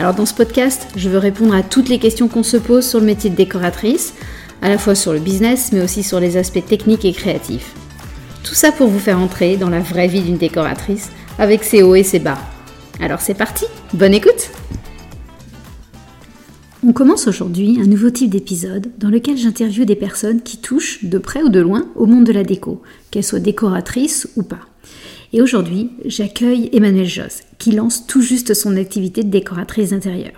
Alors dans ce podcast, je veux répondre à toutes les questions qu'on se pose sur le métier de décoratrice, à la fois sur le business mais aussi sur les aspects techniques et créatifs. Tout ça pour vous faire entrer dans la vraie vie d'une décoratrice avec ses hauts et ses bas. Alors c'est parti, bonne écoute On commence aujourd'hui un nouveau type d'épisode dans lequel j'interviewe des personnes qui touchent de près ou de loin au monde de la déco, qu'elles soient décoratrices ou pas. Et aujourd'hui, j'accueille Emmanuel Joss, qui lance tout juste son activité de décoratrice d'intérieur.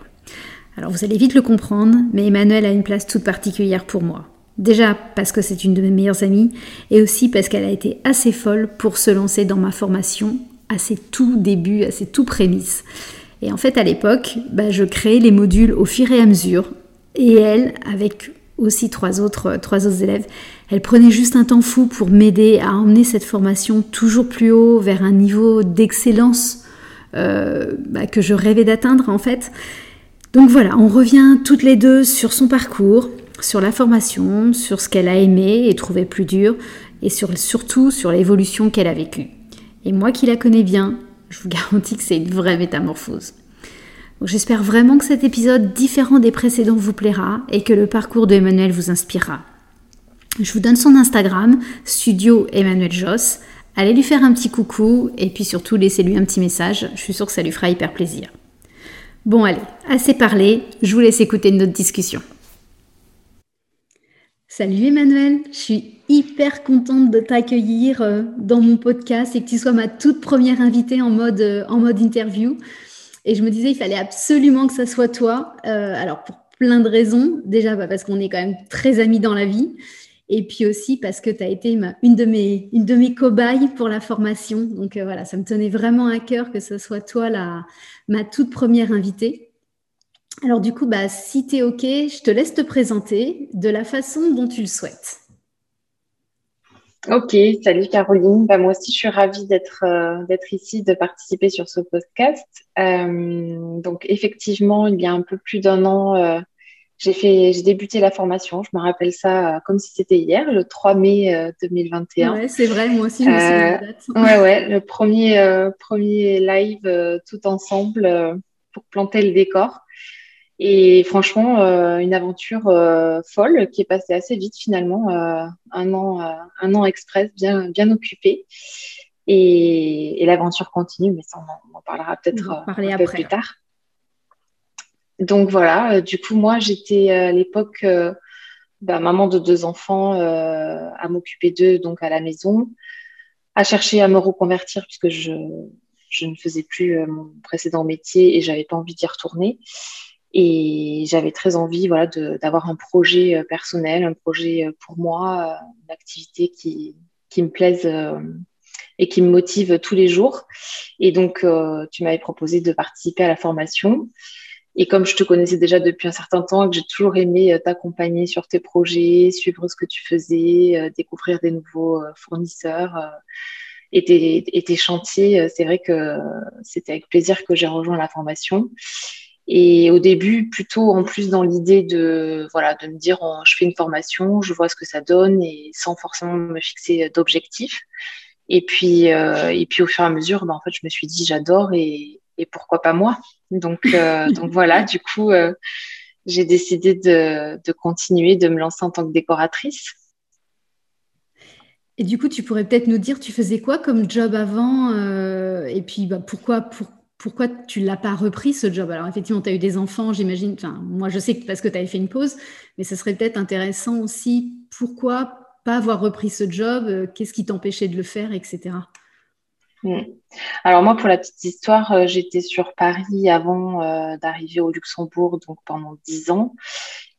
Alors vous allez vite le comprendre, mais Emmanuel a une place toute particulière pour moi. Déjà parce que c'est une de mes meilleures amies, et aussi parce qu'elle a été assez folle pour se lancer dans ma formation à ses tout débuts, à ses tout prémices. Et en fait, à l'époque, bah, je créais les modules au fur et à mesure. Et elle, avec aussi trois autres, trois autres élèves, elle prenait juste un temps fou pour m'aider à emmener cette formation toujours plus haut vers un niveau d'excellence euh, bah, que je rêvais d'atteindre en fait. Donc voilà, on revient toutes les deux sur son parcours, sur la formation, sur ce qu'elle a aimé et trouvé plus dur, et sur, surtout sur l'évolution qu'elle a vécue. Et moi qui la connais bien, je vous garantis que c'est une vraie métamorphose. J'espère vraiment que cet épisode différent des précédents vous plaira et que le parcours de Emmanuel vous inspirera. Je vous donne son Instagram, Studio Emmanuel Joss. Allez lui faire un petit coucou et puis surtout laissez-lui un petit message. Je suis sûre que ça lui fera hyper plaisir. Bon allez, assez parlé, je vous laisse écouter notre discussion. Salut Emmanuel, je suis hyper contente de t'accueillir euh, dans mon podcast et que tu sois ma toute première invitée en mode, euh, en mode interview. Et je me disais, il fallait absolument que ça soit toi. Euh, alors, pour plein de raisons. Déjà, bah, parce qu'on est quand même très amis dans la vie. Et puis aussi parce que tu as été une, de mes, une de mes cobayes pour la formation. Donc voilà, ça me tenait vraiment à cœur que ce soit toi la, ma toute première invitée. Alors du coup, bah, si tu es OK, je te laisse te présenter de la façon dont tu le souhaites. Ok, salut Caroline. Bah, moi aussi, je suis ravie d'être euh, d'être ici, de participer sur ce podcast. Euh, donc effectivement, il y a un peu plus d'un an, euh, j'ai fait, j'ai débuté la formation. Je me rappelle ça comme si c'était hier, le 3 mai 2021. Ouais, c'est vrai, moi aussi. Je me date. ouais, ouais, le premier premier live tout ensemble pour planter le décor. Et franchement, euh, une aventure euh, folle qui est passée assez vite finalement, euh, un an, un an express, bien, bien occupé. Et, l'aventure continue, mais ça on en, parlera peut-être un peu plus tard. Donc voilà, du coup moi j'étais à l'époque bah, maman de deux enfants, à m'occuper d'eux donc à la maison, à chercher à me reconvertir puisque je, je ne faisais plus mon précédent métier et j'avais pas envie d'y retourner. Et j'avais très envie voilà, d'avoir un projet euh, personnel, un projet euh, pour moi, euh, une activité qui, me plaise et qui me motive tous les jours. Et donc, tu m'avais proposé de participer à la formation. Et comme je te connaissais déjà depuis un certain temps et que j'ai toujours aimé t'accompagner sur tes projets, suivre ce que tu faisais, découvrir des nouveaux fournisseurs et tes chantiers, c'est vrai que c'était avec plaisir que j'ai rejoint la formation. Et au début, plutôt en plus dans l'idée de voilà de me dire oh, je fais une formation, je vois ce que ça donne et sans forcément me fixer d'objectifs. Et puis euh, et puis au fur et à mesure, ben, en fait, je me suis dit j'adore et, et pourquoi pas moi. Donc euh, donc voilà, du coup, euh, j'ai décidé de, de continuer, de me lancer en tant que décoratrice. Et du coup, tu pourrais peut-être nous dire, tu faisais quoi comme job avant Et puis, bah, pourquoi, pour, pourquoi tu l'as pas repris ce job? Alors effectivement, tu as eu des enfants, j'imagine. Moi, je sais que parce que tu avais fait une pause, mais ce serait peut-être intéressant aussi. Pourquoi pas avoir repris ce job? Euh, Qu'est-ce qui t'empêchait de le faire, etc. Hmm. Alors moi, pour la petite histoire, euh, j'étais sur Paris avant euh, d'arriver au Luxembourg, donc pendant dix ans,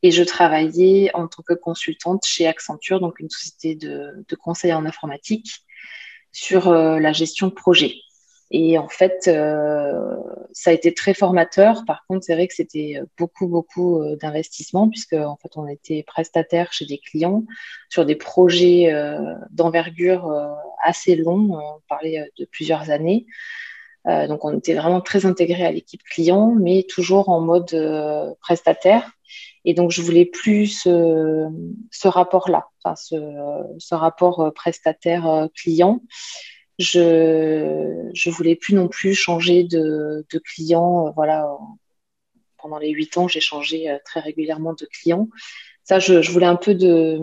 et je travaillais en tant que consultante chez Accenture, donc une société de, de conseil en informatique, sur la gestion de projet. Et en fait, euh, ça a été très formateur. Par contre, c'est vrai que c'était beaucoup, beaucoup euh, d'investissement puisque en fait, on était prestataire chez des clients sur des projets euh, d'envergure assez longs. On parlait de plusieurs années. donc, on était vraiment très intégré à l'équipe client, mais toujours en mode prestataire. Et donc, je voulais plus ce, rapport-là, enfin, ce, rapport prestataire-client je je voulais plus non plus changer de, de client. Euh, voilà, pendant les huit ans, j'ai changé euh, très régulièrement de client. Ça, je, je, voulais un peu de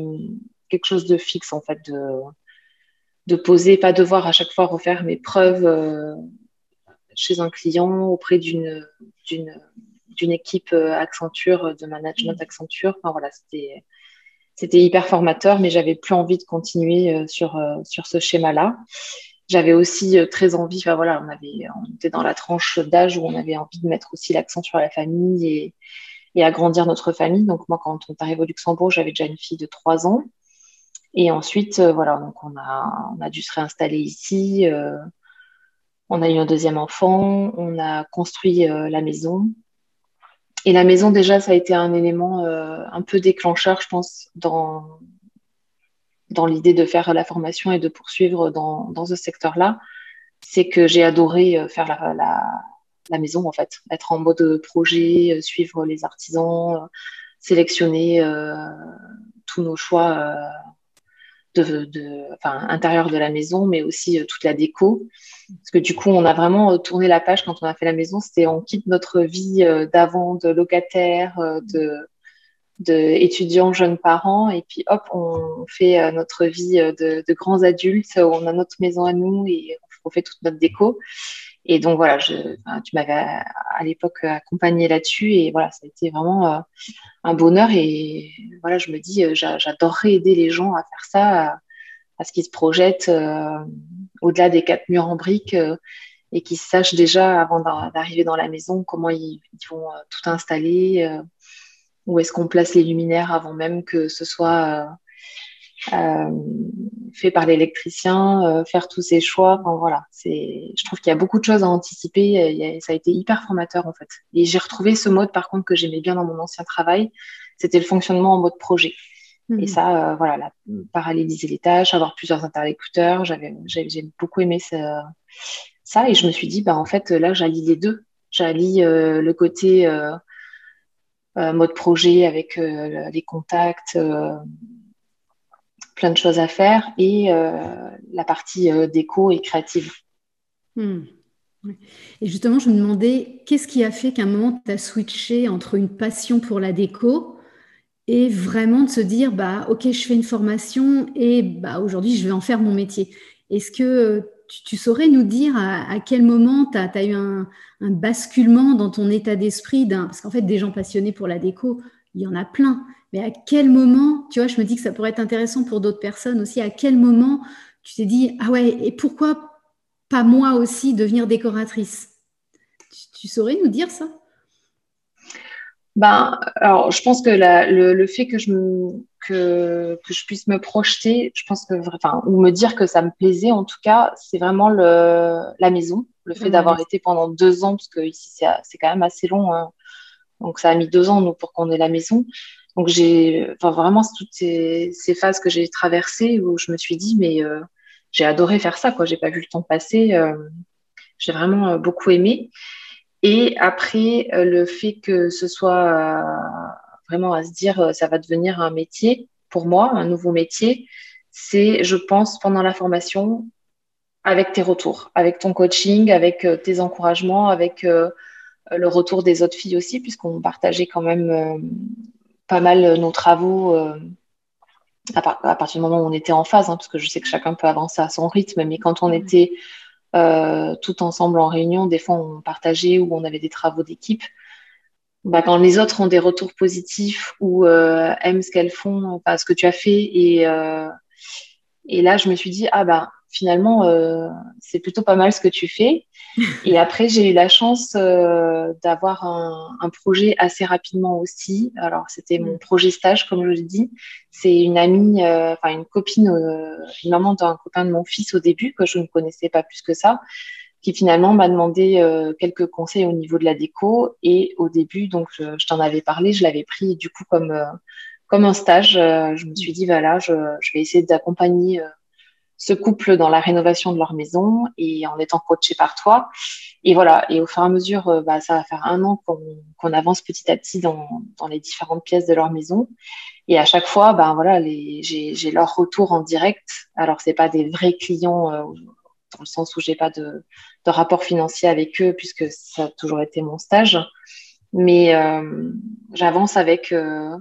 quelque chose de fixe en fait, de de poser, pas devoir à chaque fois refaire mes preuves euh, chez un client auprès d'une d'une d'une équipe Accenture, de management Accenture. Enfin voilà, c'était c'était hyper formateur, mais j'avais plus envie de continuer sur sur ce schéma-là. J'avais aussi euh, très envie, enfin voilà, on, était dans la tranche d'âge où on avait envie de mettre aussi l'accent sur la famille et, agrandir notre famille. Donc moi, quand on est arrivé au Luxembourg, j'avais déjà une fille de 3 ans. Et ensuite, euh, voilà, donc on a, on a dû se réinstaller ici. Euh, on a eu un deuxième enfant, on a construit la maison. Et la maison, déjà, ça a été un élément un peu déclencheur, je pense, dans, dans l'idée de faire la formation et de poursuivre dans, dans ce secteur-là, c'est que j'ai adoré euh, faire la, la, maison, en fait, être en mode projet, euh, suivre les artisans, euh, sélectionner tous nos choix de, enfin, intérieur de la maison, mais aussi toute la déco. Parce que du coup, on a vraiment tourné la page quand on a fait la maison. C'était on quitte notre vie d'avant de locataire, de d'étudiants jeunes parents et puis hop on fait euh, notre vie euh, de, grands adultes. On a notre maison à nous et on fait toute notre déco. Et donc voilà tu m'avais à, l'époque accompagné là-dessus et voilà ça a été vraiment euh, un bonheur et voilà je me dis j'adorerais aider les gens à faire ça à, ce qu'ils se projettent au-delà des quatre murs en briques et qu'ils sachent déjà avant d'arriver dans la maison comment ils vont tout installer où est-ce qu'on place les luminaires avant même que ce soit euh, euh, fait par l'électricien, euh, faire tous ces choix? Enfin, voilà, c'est, je trouve qu'il y a beaucoup de choses à anticiper. ça a été hyper formateur en fait. Et j'ai retrouvé ce mode par contre que j'aimais bien dans mon ancien travail. C'était le fonctionnement en mode projet. Et mhm. ça, voilà, la, paralléliser les tâches, avoir plusieurs interlocuteurs. J'avais, j'ai beaucoup aimé ça, ça. Et je me suis dit, bah en fait, là, j'allie les deux. J'allie le côté euh, mode projet avec euh, les contacts, euh, plein de choses à faire, et la partie déco et créative. Hmm. Et justement, je me demandais, qu'est-ce qui a fait qu'à un moment, tu as switché entre une passion pour la déco et vraiment de se dire, bah, ok, je fais une formation et bah, aujourd'hui, je vais en faire mon métier? Est-ce que tu, saurais nous dire à, quel moment tu as, eu un, basculement dans ton état d'esprit Parce qu'en fait, des gens passionnés pour la déco, il y en a plein. Mais à quel moment, tu vois, je me dis que ça pourrait être intéressant pour d'autres personnes aussi, à quel moment tu t'es dit, ah ouais, et pourquoi pas moi aussi devenir décoratrice? Tu, saurais nous dire ça? Ben, alors, je pense que le, le, fait que je me, que, que je puisse me projeter, je pense que, enfin, ou me dire que ça me plaisait, en tout cas, c'est vraiment le, la maison, le fait d'avoir été pendant deux ans, parce que ici c'est quand même assez long, hein. donc ça a mis deux ans nous pour qu'on ait la maison. Donc j'ai, enfin vraiment toutes ces, ces phases que j'ai traversées où je me suis dit mais euh, j'ai adoré faire ça quoi, j'ai pas vu le temps passer, euh, j'ai vraiment euh, beaucoup aimé. Et après le fait que ce soit vraiment à se dire euh, ça va devenir un métier pour moi, un nouveau métier, c'est, je pense, pendant la formation, avec tes retours, avec ton coaching, avec euh, tes encouragements, avec euh, le retour des autres filles aussi, puisqu'on partageait quand même pas mal nos travaux à, partir du moment où on était en phase, hein, parce que je sais que chacun peut avancer à son rythme, mais quand on mmh. Était tout ensemble en réunion, des fois on partageait ou on avait des travaux d'équipe. Bah, quand les autres ont des retours positifs ou euh, aiment ce qu'elles font, enfin ce que tu as fait, et, euh, et là je me suis dit ah bah finalement euh, c'est plutôt pas mal ce que tu fais. et après j'ai eu la chance euh, d'avoir un, un, projet assez rapidement aussi. Alors c'était mon projet stage comme je le dis. C'est une amie, euh, enfin une copine, une maman d'un copain de mon fils au début que je ne connaissais pas plus que ça qui finalement m'a demandé quelques conseils au niveau de la déco. Et au début, donc je, t'en avais parlé, je l'avais pris du coup comme comme un stage. je me suis dit voilà, je, je vais essayer d'accompagner ce couple dans la rénovation de leur maison et en étant coaché par toi. Et voilà, et au fur et à mesure, euh, bah, ça va faire un an qu'on avance petit à petit dans, les différentes pièces de leur maison. Et à chaque fois, ben voilà, j'ai leur retour en direct. Alors c'est pas des vrais clients euh, dans le sens où j'ai pas de, de, rapport financier avec eux puisque ça a toujours été mon stage, mais euh, j'avance avec euh,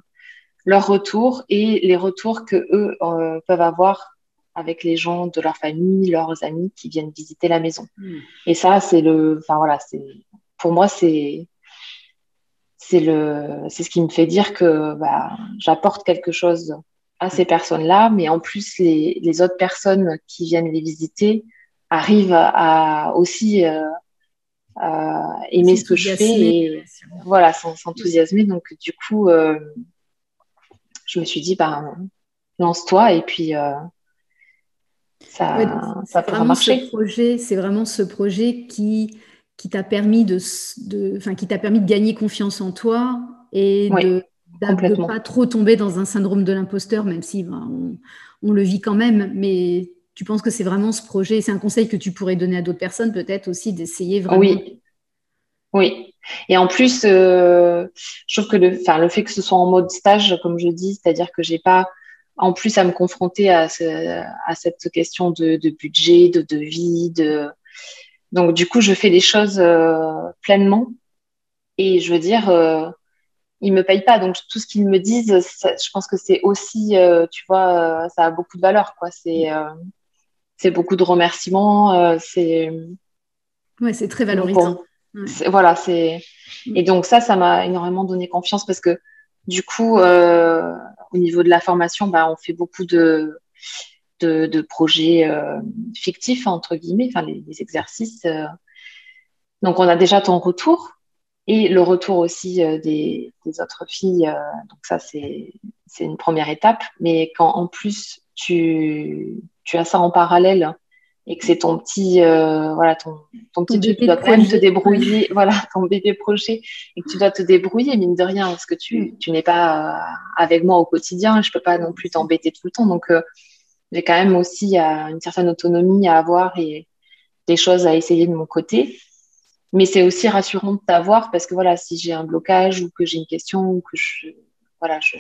leurs retours et les retours que eux peuvent avoir avec les gens de leur famille, leurs amis qui viennent visiter la maison. Hmm. Et ça, c'est le, enfin voilà, c'est, pour moi, c'est, c'est le, c'est ce qui me fait dire que bah, j'apporte quelque chose à ces personnes-là, mais en plus, les, les, autres personnes qui viennent les visiter arrivent à, aussi euh, aimer ce que je fais et voilà, s'enthousiasmer. Donc, du coup, euh, je me suis dit, bah, lance-toi et puis euh, ça, ça pourra marcher. projet, c'est vraiment ce projet qui, qui t'a permis de, de, enfin, qui t'a permis de gagner confiance en toi et de ne pas trop tomber dans un syndrome de l'imposteur, même si ben, on, le vit quand même. Mais tu penses que c'est vraiment ce projet, c'est un conseil que tu pourrais donner à d'autres personnes, peut-être aussi d'essayer vraiment. Oui. Oui. Et en plus, euh, je trouve que le, le fait que ce soit en mode stage, comme je dis, c'est-à-dire que j'ai pas en plus à me confronter à, à cette question de, budget, de devis, de donc du coup je fais des choses euh, pleinement. Et je veux dire euh, ils me payent pas. Donc tout ce qu'ils me disent je pense que c'est aussi euh, tu vois ça a beaucoup de valeur quoi. C'est c'est beaucoup de remerciements c'est ouais c'est très valorisant. voilà c'est et donc ça ça m'a énormément donné confiance parce que du coup, euh, au niveau de la formation, bah, on fait beaucoup de, de, projets euh, fictifs, entre guillemets, enfin les, exercices. Euh. Donc, on a déjà ton retour et le retour aussi des, autres filles. donc, ça, c'est une première étape. Mais quand en plus, tu, tu as ça en parallèle et que c'est ton petit euh, voilà ton, ton petit truc, tu dois quand même te débrouiller voilà ton bébé projet et que tu dois te débrouiller mine de rien parce que tu mm. tu n'es pas euh, avec moi au quotidien je peux pas non plus t'embêter tout le temps. Donc euh, j'ai quand même aussi une certaine autonomie à avoir et des choses à essayer de mon côté. Mais c'est aussi rassurant de t'avoir parce que voilà si j'ai un blocage ou que j'ai une question ou que je voilà je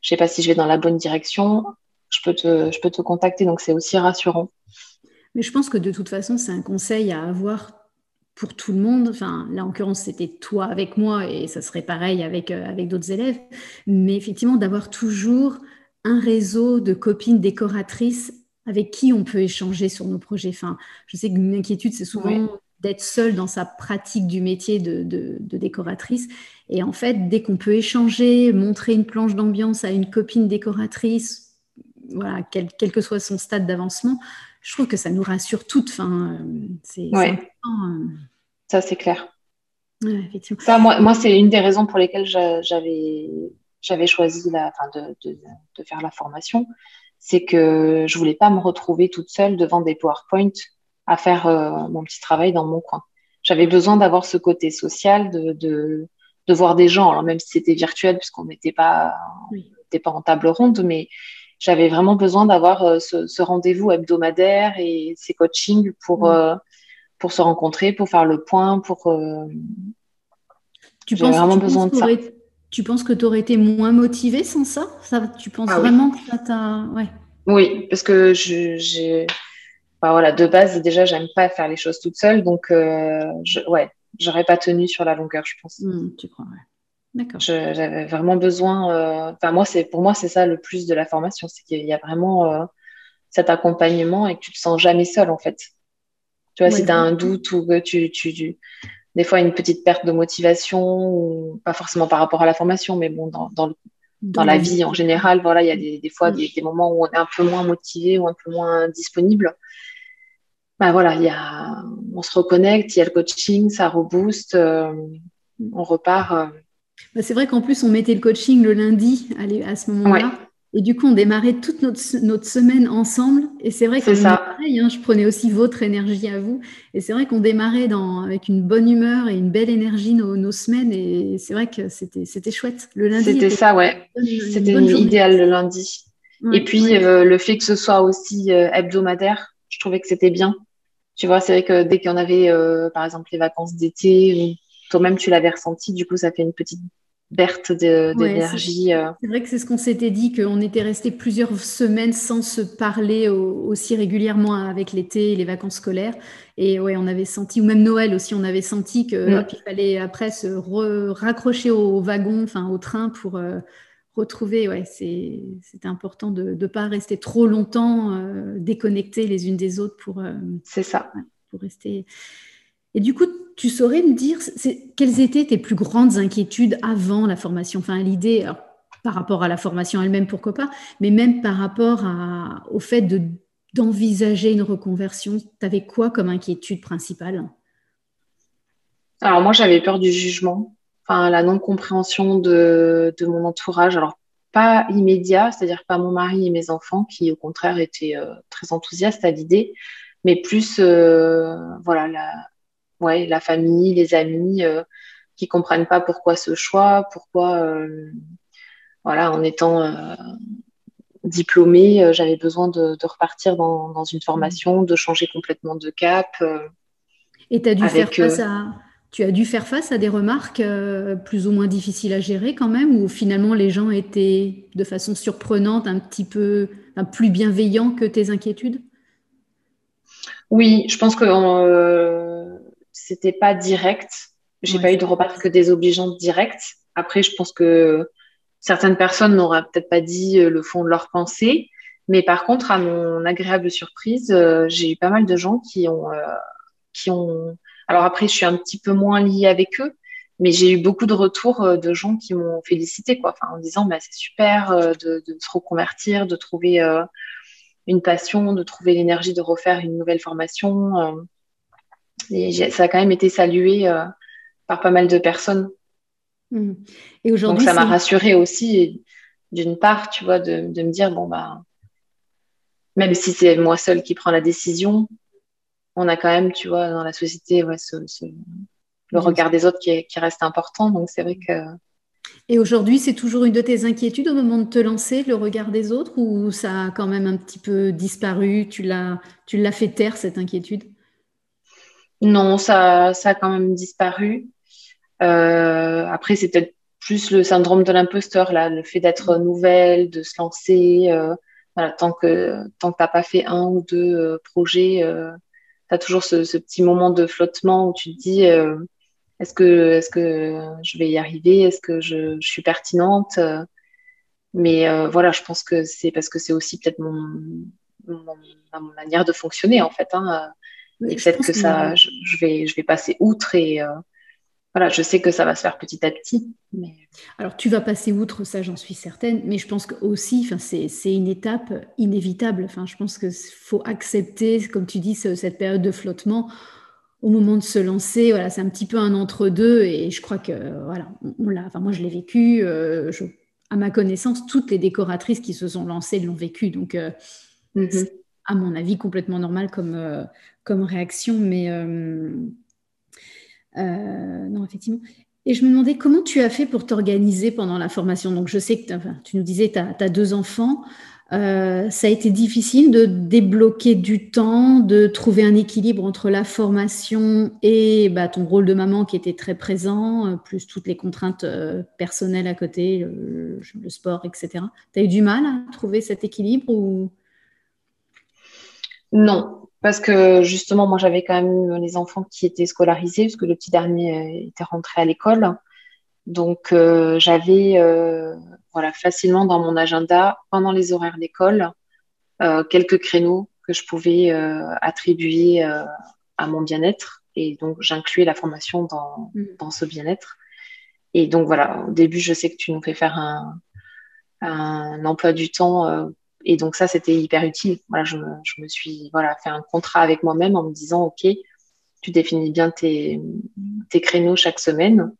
je sais pas si je vais dans la bonne direction je peux te je peux te contacter. Donc c'est aussi rassurant mais je pense que de toute façon, c'est un conseil à avoir pour tout le monde. Enfin, là, en l'occurrence, c'était toi avec moi et ça serait pareil avec, euh, avec d'autres élèves. Mais effectivement, d'avoir toujours un réseau de copines décoratrices avec qui on peut échanger sur nos projets. Enfin, je sais qu'une inquiétude, c'est souvent d'être seule dans sa pratique du métier de, de, décoratrice. Et en fait, dès qu'on peut échanger, montrer une planche d'ambiance à une copine décoratrice, voilà, quel, quel que soit son stade d'avancement, je trouve que ça nous rassure toutes. Enfin, c'est euh. Ça, c'est clair. ça, moi, moi c'est une des raisons pour lesquelles j'avais j'avais choisi la, de, de, de, faire la formation. C'est que je voulais pas me retrouver toute seule devant des PowerPoint à faire euh, mon petit travail dans mon coin. J'avais besoin d'avoir ce côté social, de, de, de, voir des gens, alors même si c'était virtuel, puisqu'on n'était pas, pas en table ronde, mais j'avais vraiment besoin d'avoir euh, ce, rendez-vous hebdomadaire et ces coachings pour, mm. euh, pour se rencontrer, pour faire le point, pour. Euh, tu penses, vraiment besoin de ça. Tu penses que tu aurais été moins motivée sans ça, ça Tu penses ah vraiment que ça t'a. Ouais. Oui, parce que j'ai. voilà, de base, déjà, j'aime pas faire les choses toute seule, donc, je, ouais, j'aurais pas tenu sur la longueur, je pense. Mm, tu crois, ouais. J'avais vraiment besoin. Euh, enfin, moi, c'est pour moi, c'est ça le plus de la formation, c'est qu'il y a vraiment euh, cet accompagnement et que tu te sens jamais seul, en fait. Tu vois, si tu as un doute ou que tu, tu, des fois une petite perte de motivation, ou pas forcément par rapport à la formation, mais bon, dans, dans, dans, la vie en général, voilà, il y a des, des fois des, des, moments où on est un peu moins motivé ou un peu moins disponible. Bah voilà, il y a, on se reconnecte, il y a le coaching, ça rebooste, euh, on repart. Bah, c'est vrai qu'en plus, on mettait le coaching le lundi à, ce moment-là. Et du coup, on démarrait toute notre, notre semaine ensemble. Et c'est vrai que pareil, hein, je prenais aussi votre énergie à vous. Et c'est vrai qu'on démarrait dans, avec une bonne humeur et une belle énergie nos, nos semaines. Et c'est vrai que c'était, c'était chouette. Le lundi. C'était ça, ouais. C'était idéal le lundi. et puis, euh, le fait que ce soit aussi euh, hebdomadaire, je trouvais que c'était bien. Tu vois, c'est vrai que dès qu'il y en avait, euh, par exemple, les vacances d'été, toi-même tu l'avais ressenti, du coup, ça fait une petite Berthe d'énergie. Euh. c'est vrai que c'est ce qu'on s'était dit, qu'on était resté plusieurs semaines sans se parler aussi régulièrement avec l'été et les vacances scolaires. Et ouais, on avait senti, ou même Noël aussi, on avait senti qu'il mm. fallait après se raccrocher au wagon, enfin au train pour euh, retrouver. Ouais, c'était important de ne pas rester trop longtemps euh, déconnectés les unes des autres pour. c'est ça. pour rester. Et du coup, tu saurais me dire quelles étaient tes plus grandes inquiétudes avant la formation? Enfin, l'idée, par rapport à la formation elle-même, pourquoi pas, mais même par rapport au fait de, d'envisager une reconversion, tu avais quoi comme inquiétude principale? Alors, moi, j'avais peur du jugement, enfin, la non-compréhension de, mon entourage. Alors, pas immédiat, c'est-à-dire pas mon mari et mes enfants, qui au contraire étaient euh, très enthousiastes à l'idée, mais plus, euh, voilà, la, ouais, la famille, les amis euh, qui comprennent pas pourquoi ce choix, pourquoi, euh, voilà, en étant euh, diplômée, j'avais besoin de, repartir dans, une formation, de changer complètement de cap. Et as dû faire face à, tu as dû faire face à des remarques plus ou moins difficiles à gérer quand même, ou finalement les gens étaient de façon surprenante un petit peu plus bienveillants que tes inquiétudes? Oui, je pense que c'était pas direct. J'ai pas eu de remarques désobligeantes directes. Après, je pense que certaines personnes n'auraient peut-être pas dit euh, le fond de leur pensée. Mais par contre, à mon agréable surprise, euh, j'ai eu pas mal de gens qui ont, euh, qui ont. Alors après, je suis un petit peu moins liée avec eux, mais j'ai eu beaucoup de retours de gens qui m'ont félicité, quoi. En disant, bah, c'est super de, de, se reconvertir, de trouver une passion, de trouver l'énergie de refaire une nouvelle formation. Et ça a quand même été salué euh, par pas mal de personnes. Mmh. Et aujourd'hui, Donc ça m'a rassurée aussi, d'une part, tu vois, de, de, me dire, bon, bah, même si c'est moi seule qui prends la décision, on a quand même, tu vois, dans la société, ouais, ce, le regard des autres qui, qui reste important. Donc c'est vrai que. Et aujourd'hui, c'est toujours une de tes inquiétudes au moment de te lancer, le regard des autres, ou ça a quand même un petit peu disparu? Tu l'as fait taire, cette inquiétude? Non, ça, ça a quand même disparu. Euh, après, c'est peut-être plus le syndrome de l'imposteur, là, le fait d'être nouvelle, de se lancer. Euh, tant que tant que t'as pas fait un ou deux euh, projets, tu as toujours ce, petit moment de flottement où tu te dis est-ce que je vais y arriver? Est-ce que je, suis pertinente? Mais voilà, je pense que c'est parce que c'est aussi peut-être mon, mon, ma manière de fonctionner en fait. Hein et peut-être que, ça, je, vais, je vais passer outre et euh, voilà, je sais que ça va se faire petit à petit. Mais... Alors, tu vas passer outre, ça, j'en suis certaine, mais je pense que aussi, c'est une étape inévitable. Enfin, je pense qu'il faut accepter, comme tu dis, cette période de flottement au moment de se lancer. Voilà, c'est un petit peu un entre-deux et je crois que, voilà, on, l'a, enfin, moi, je l'ai vécu. Euh, à ma connaissance, toutes les décoratrices qui se sont lancées l'ont vécu. Donc, euh, mm-hmm à mon avis, complètement normal comme, euh, comme réaction. Mais euh, euh, non, effectivement. Et je me demandais comment tu as fait pour t'organiser pendant la formation? Donc, je sais que tu nous disais tu as, deux enfants. ça a été difficile de débloquer du temps, de trouver un équilibre entre la formation et bah, ton rôle de maman qui était très présent, plus toutes les contraintes personnelles à côté, le, le sport, etc. Tu as eu du mal à trouver cet équilibre ou non, parce que justement, moi, j'avais quand même les enfants qui étaient scolarisés, parce que le petit dernier euh, était rentré à l'école. Donc, euh, j'avais euh, voilà, facilement dans mon agenda, pendant les horaires d'école, quelques créneaux que je pouvais attribuer à mon bien-être. Et donc, j'incluais la formation dans, mm. dans ce bien-être. Et donc, voilà, au début, je sais que tu nous fais faire un, un emploi du temps et donc ça, c'était hyper utile. Voilà, je, me suis voilà, fait un contrat avec moi-même en me disant, OK, tu définis bien tes, tes créneaux chaque semaine.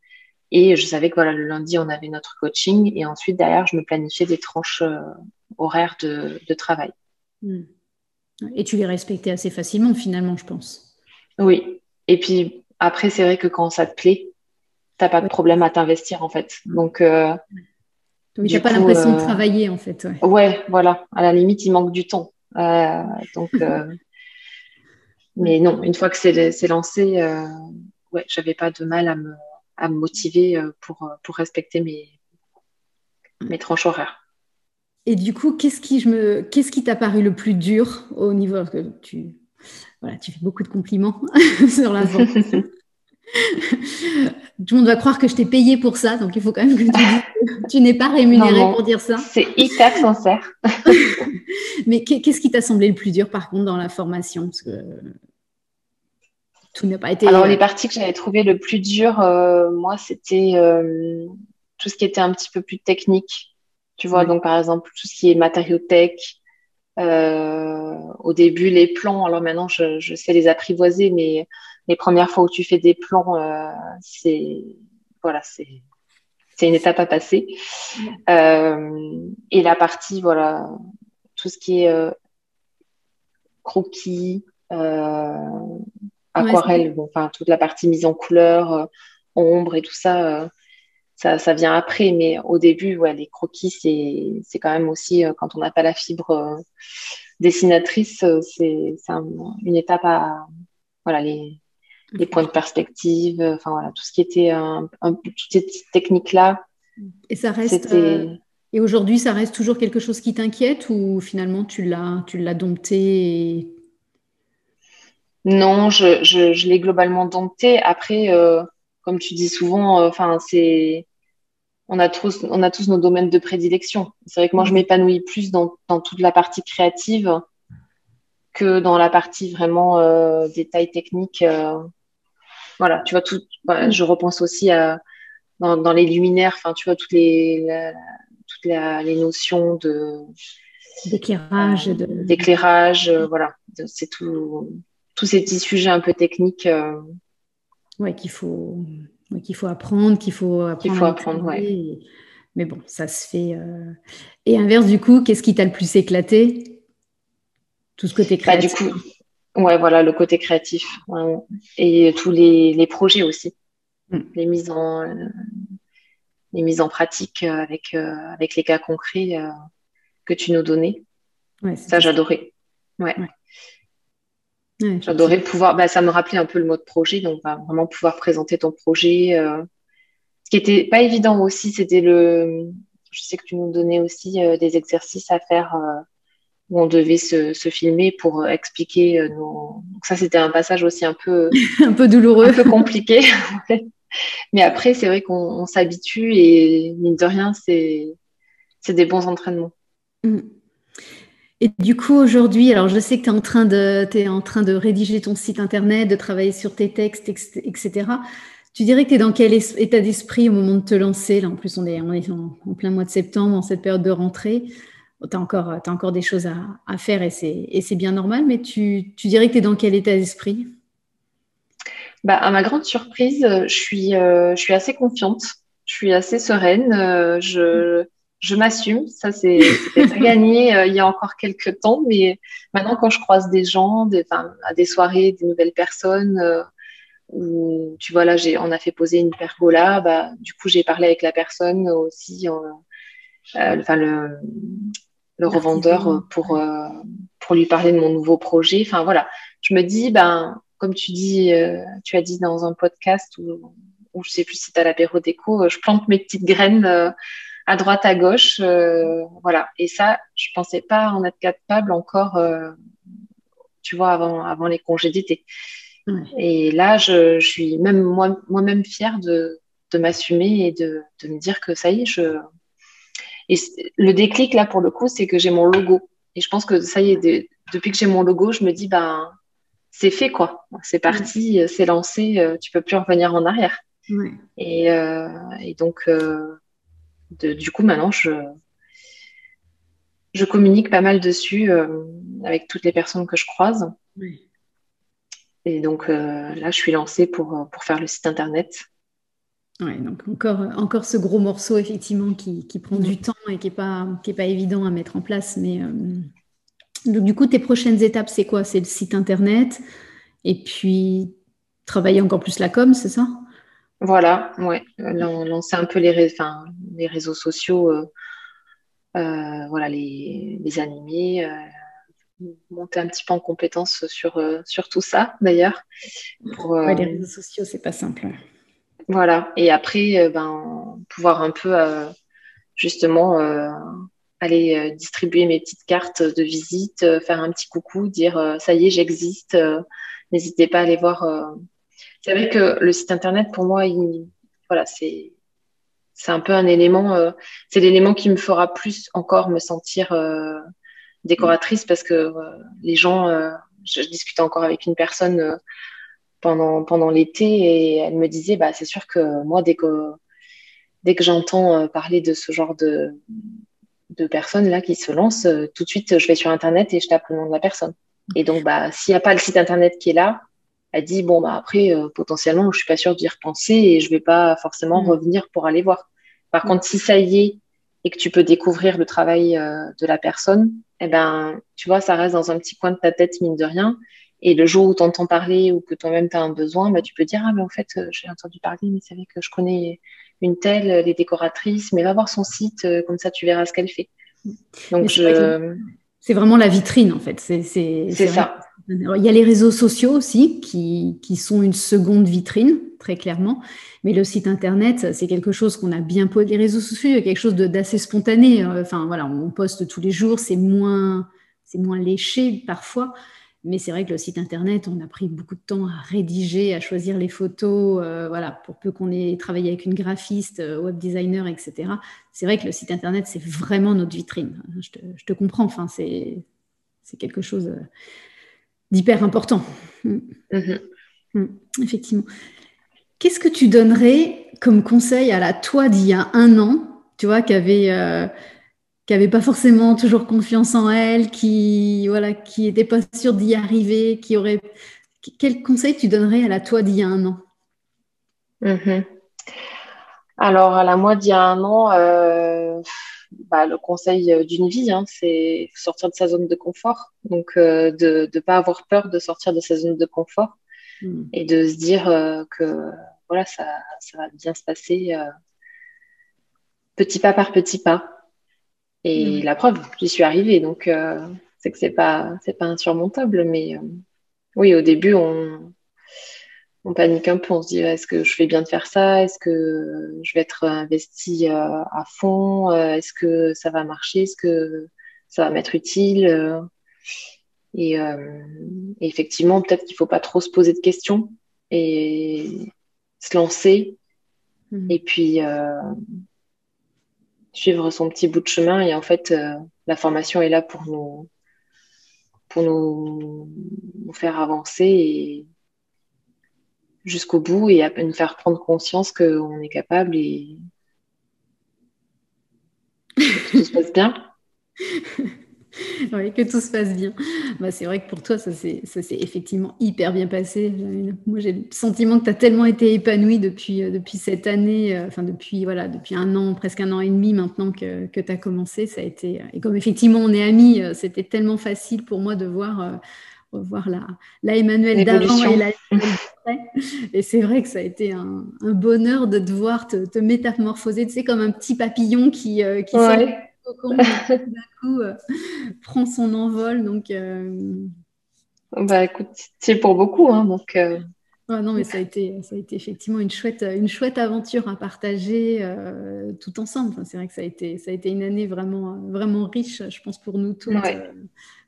Et je savais que voilà, le lundi, on avait notre coaching. Et ensuite, derrière, je me planifiais des tranches horaires de, travail. Hmm. Et tu les respectais assez facilement, finalement, je pense. Oui. Et puis, après, c'est vrai que quand ça te plaît, tu n'as pas de problème à t'investir, en fait. Donc, euh, donc tu n'as pas l'impression de euh, travailler, en fait. Ouais. voilà. À la limite, il manque du temps. Euh, donc, mais non, une fois que c'est lancé, ouais, j'avais pas de mal à me, à me motiver pour, pour respecter mes, mes tranches horaires. Et du coup, qu'est-ce qui, je me, qu'est-ce qui t'a paru le plus dur au niveau que tu, voilà, tu fais beaucoup de compliments sur la formation. Tout le monde va croire que je t'ai payé pour ça, donc il faut quand même que tu dises que tu n'es pas rémunéré pour dire ça. C'est hyper sincère. Mais qu'est-ce qui t'a semblé le plus dur par contre dans la formation? Parce que tout n'a pas été. Alors les parties que j'avais trouvées le plus dur, euh, moi, c'était euh, tout ce qui était un petit peu plus technique. Tu vois, donc par exemple, tout ce qui est matériothèque, euh, au début, les plans, alors maintenant, je, je, sais les apprivoiser, mais les premières fois où tu fais des plans, euh, c'est voilà, c'est c'est une étape à passer. Euh, et la partie, voilà, tout ce qui est euh, croquis, euh, aquarelle, enfin toute la partie mise en couleur, euh, ombre et tout ça ça, ça, vient après, mais au début, ouais, les croquis, c'est quand même aussi, euh, quand on n'a pas la fibre euh, dessinatrice, euh, c'est une étape à, voilà, les, les points de perspective, enfin voilà, tout ce qui était un, toutes ces techniques-là. Et ça reste. Et aujourd'hui, ça reste toujours quelque chose qui t'inquiète ou finalement tu l'as, tu l'as dompté Non, je, je, je l'ai globalement dompté. Après, comme tu dis souvent, euh, enfin, c'est on a tous, on a tous nos domaines de prédilection. C'est vrai que moi, je mm. m'épanouis plus dans, dans, toute la partie créative que dans la partie vraiment euh, détails techniques. Euh. voilà, tu vois, tout, bah, mm. je repense aussi à, dans, dans, les luminaires, enfin, tu vois, toutes les, toutes les notions de d'éclairage, d'éclairage, voilà, c'est tout, tous ces petits sujets un peu techniques ouais, qu'il faut, qu'il faut apprendre, qu'il faut apprendre. faut apprendre, Mais bon, ça se fait. Euh. Et inverse, du coup, qu'est-ce qui t'a le plus éclaté? Tout ce côté créatif. Bah, du coup, ouais, voilà, le côté créatif. Et tous les, les, projets aussi. Mm. Les, mises en, les mises en pratique avec, euh, avec les cas concrets euh, que tu nous donnais. Ouais, ça, j'adorais. ouais. J'adorais pouvoir, bah, ça me rappelait un peu le mode projet, donc bah, vraiment pouvoir présenter ton projet. Euh. Ce qui était pas évident aussi, c'était le, je sais que tu nous donnais aussi euh, des exercices à faire euh, où on devait se, se filmer pour expliquer nos. Donc ça, c'était un passage aussi un peu, un peu douloureux, un peu compliqué. Mais après, c'est vrai qu'on s'habitue et mine de rien, c'est des bons entraînements. Mmh. Et du coup, aujourd'hui, alors je sais que tu es, en train de, es en train de rédiger ton site internet, de travailler sur tes textes, etc. Tu dirais que tu es dans quel état d'esprit au moment de te lancer Là, en plus, on est, on est en, plein mois de septembre, en cette période de rentrée. Tu as, encore, as encore des choses à, faire et c'est bien normal, mais tu, tu dirais que tu es dans quel état d'esprit? Bah, À ma grande surprise, je suis, euh, je suis assez confiante, je suis assez sereine. Euh, je, je m'assume. Ça, c'est gagné euh, il y a encore quelques temps. Mais maintenant, quand je croise des gens, des, à des soirées, des nouvelles personnes, euh, où tu vois, là, on a fait poser une pergola, bah, du coup, j'ai parlé avec la personne aussi, euh, enfin, le, le revendeur pour, pour lui parler de mon nouveau projet. Enfin, voilà. Je me dis, ben, comme tu dis, tu as dit dans un podcast ou, ou je sais plus si tu as l'apéro déco, je plante mes petites graines à droite, à gauche. Euh, voilà. Et ça, je pensais pas en être capable encore, euh, tu vois, avant, avant les congés d'été. Et là, je, je, suis même moi, moi-même fière de, de m'assumer et de, de, me dire que ça y est, je. Et le déclic là pour le coup, c'est que j'ai mon logo. Et je pense que ça y est, depuis que j'ai mon logo, je me dis ben c'est fait quoi, c'est parti, c'est lancé, euh, tu peux plus revenir en arrière. Et, euh, et, donc euh, du coup, maintenant, je, je communique pas mal dessus euh, avec toutes les personnes que je croise. Et donc euh, là, je suis lancée pour, pour faire le site internet. Ouais, donc encore, encore ce gros morceau effectivement qui, qui prend du temps et qui n'est pas, qui est pas évident à mettre en place. Mais euh, donc, du coup, tes prochaines étapes, c'est quoi? C'est le site internet et puis travailler encore plus la com, c'est ça? Voilà, ouais. Lancer un peu les, enfin, les réseaux sociaux, euh, euh, voilà, les, les animer, monter un petit peu en compétence sur, sur tout ça d'ailleurs. les réseaux sociaux, c'est pas simple. Voilà. Et après, euh, ben, pouvoir un peu euh, justement euh, aller distribuer mes petites cartes de visite, faire un petit coucou, dire ça y est, j'existe. N'hésitez pas à aller voir. C'est vrai que le site internet, pour moi, il, voilà, c'est c'est un peu un élément, c'est l'élément qui me fera plus encore me sentir décoratrice parce que les gens, je discutais encore avec une personne pendant, pendant l'été et elle me disait bah, c'est sûr que moi, dès que, dès que j'entends euh, parler de ce genre de, de personnes là qui se lancent, euh, tout de suite, je vais sur Internet et je tape le nom de la personne. Et donc, bah, s'il n'y a pas le site Internet qui est là, elle dit bon, bah, après, euh, potentiellement, je suis pas sûre d'y repenser et je vais pas forcément mm. revenir pour aller voir. Par contre, si ça y est et que tu peux découvrir le travail de la personne, eh ben, tu vois, ça reste dans un petit coin de ta tête, mine de rien. Et le jour où tu entends parler ou que toi-même tu as un besoin, bah, tu peux dire Ah, mais en fait, euh, j'ai entendu parler, mais c'est vrai que je connais une telle, euh, les décoratrices, mais va voir son site, euh, comme ça tu verras ce qu'elle fait. Donc, c'est vraiment la vitrine, en fait. C'est ça. Il y a les réseaux sociaux aussi qui, qui, sont une seconde vitrine, très clairement. Mais le site internet, c'est quelque chose qu'on a bien posé. Les réseaux sociaux, il y a quelque chose d'assez spontané. Enfin, voilà, on poste tous les jours, c'est moins, c'est moins léché parfois. Mais c'est vrai que le site internet, on a pris beaucoup de temps à rédiger, à choisir les photos, euh, voilà, pour peu qu'on ait travaillé avec une graphiste, euh, web designer, etc. C'est vrai que le site internet, c'est vraiment notre vitrine. Je te, comprends, enfin, c'est, quelque chose euh, d'hyper important. Mm. Mm-hmm. Mm. Effectivement. Qu'est-ce que tu donnerais comme conseil à la toi d'il y a un an, tu vois, qui avait qui n'avait pas forcément toujours confiance en elle, qui voilà, qui n'était pas sûre d'y arriver, qui aurait. Quel conseil tu donnerais à la toi d'il y a un an? Mhm. Alors, à la moi d'il y a un an, euh, bah, le conseil d'une vie, hein, c'est sortir de sa zone de confort. Donc, euh, de ne pas avoir peur de sortir de sa zone de confort hmm. et de se dire euh, que voilà, ça, ça, va bien se passer petit pas par petit pas. Et mm. la preuve, j'y suis arrivée. Donc, euh, c'est que c'est pas, c'est pas insurmontable. Mais euh, oui, au début, on, on panique un peu. On se dit, est-ce que je fais bien de faire ça? Est-ce que je vais être investi euh, à fond? Est-ce que ça va marcher? Est-ce que ça va m'être utile? Et, effectivement, peut-être qu'il faut pas trop se poser de questions et se lancer. Mm. Et puis, suivre son petit bout de chemin. Et en fait, euh, la formation est là pour nous, pour nous, faire avancer et jusqu'au bout et à nous faire prendre conscience qu'on est capable et que tout se passe bien. oui, que tout se passe bien. Bah, c'est vrai que pour toi, ça s'est effectivement hyper bien passé. Moi, j'ai le sentiment que tu as tellement été épanouie depuis, euh, depuis cette année, euh, enfin depuis, voilà, depuis un an, presque un an et demi maintenant que, que tu as commencé. Ça a été, et comme effectivement on est amis, euh, c'était tellement facile pour moi de voir, voir la, la Emmanuel d'avant et la Et c'est vrai que ça a été un, bonheur de te voir te, métamorphoser, tu sais, comme un petit papillon qui, qui d'un coup euh, prend son envol. Donc, euh, bah écoute, c'est pour beaucoup. Hein, donc, euh, non, mais ça a été, ça a été effectivement une chouette, une chouette aventure à partager tout ensemble. c'est vrai que ça a été, ça a été une année vraiment, vraiment riche, je pense pour nous tous.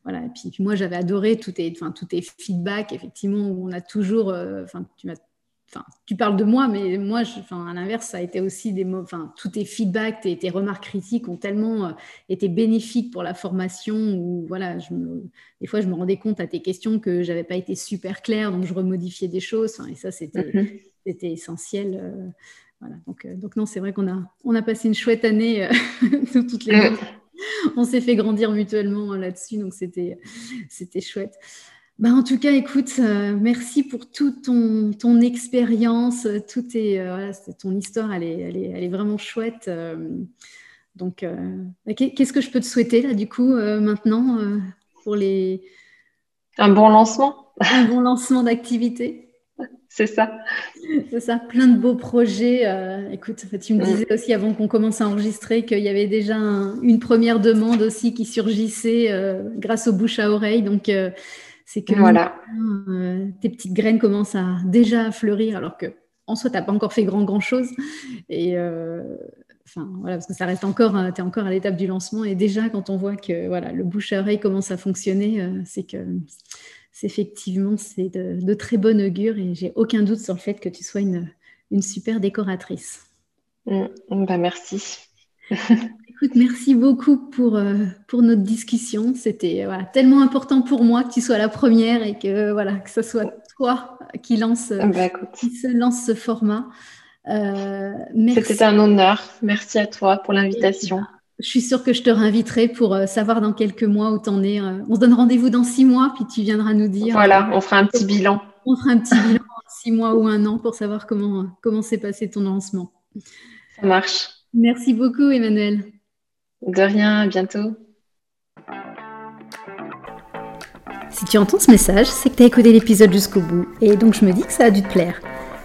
Voilà. Et puis, moi, j'avais adoré tous tes, enfin, tous tes feedbacks, effectivement, où on a toujours, enfin, tu m'as Enfin, tu parles de moi, mais moi, je, enfin, à l'inverse, ça a été aussi des mots. Enfin, tous tes feedbacks, tes, tes remarques critiques ont tellement euh, été bénéfiques pour la formation. Ou voilà, je me, des fois, je me rendais compte à tes questions que j'avais pas été super claire, donc je remodifiais des choses. et ça, c'était, mm-hmm. essentiel. Euh, voilà. Donc, euh, donc non, c'est vrai qu'on a, on a passé une chouette année toutes les. Mm. On s'est fait grandir mutuellement hein, là-dessus, donc c'était, c'était chouette. Bah en tout cas, écoute, euh, merci pour toute ton, ton expérience, tout est, euh, ton histoire, elle est, elle est, elle est vraiment chouette. donc, bah, qu'est-ce que je peux te souhaiter là, du coup, maintenant, pour les... Un bon lancement. Un bon lancement d'activité? C'est ça. C'est ça, plein de beaux projets. Euh, écoute, tu me disais aussi avant qu'on commence à enregistrer qu'il y avait déjà une première demande aussi qui surgissait euh, grâce aux bouche à oreille. Donc, euh, c'est que voilà. tes petites graines commencent à déjà à fleurir alors que en soi, tu n'as pas encore fait grand, grand chose. Et enfin, voilà, parce que ça reste encore, tu es encore à l'étape du lancement. Et déjà, quand on voit que voilà, le bouche à oreille commence à fonctionner, c'est que effectivement c'est de, très bon augure et j'ai aucun doute sur le fait que tu sois une, une super décoratrice. Mm, bah merci. Écoute, merci beaucoup pour, euh, pour notre discussion. C'était voilà, tellement important pour moi que tu sois la première et que voilà que ce soit toi qui lance bah, qui se lance ce format. Euh, C'était un honneur. Merci à toi pour l'invitation. Je suis sûre que je te réinviterai pour euh, savoir dans quelques mois où tu en es. Euh. On se donne rendez-vous dans six mois, puis tu viendras nous dire. Voilà, on fera un petit bilan. On fera un petit bilan en six mois ou un an pour savoir comment comment s'est passé ton lancement. Ça marche. Merci beaucoup, Emmanuel. De rien, à bientôt. Si tu entends ce message, c'est que tu as écouté l'épisode jusqu'au bout, et donc je me dis que ça a dû te plaire.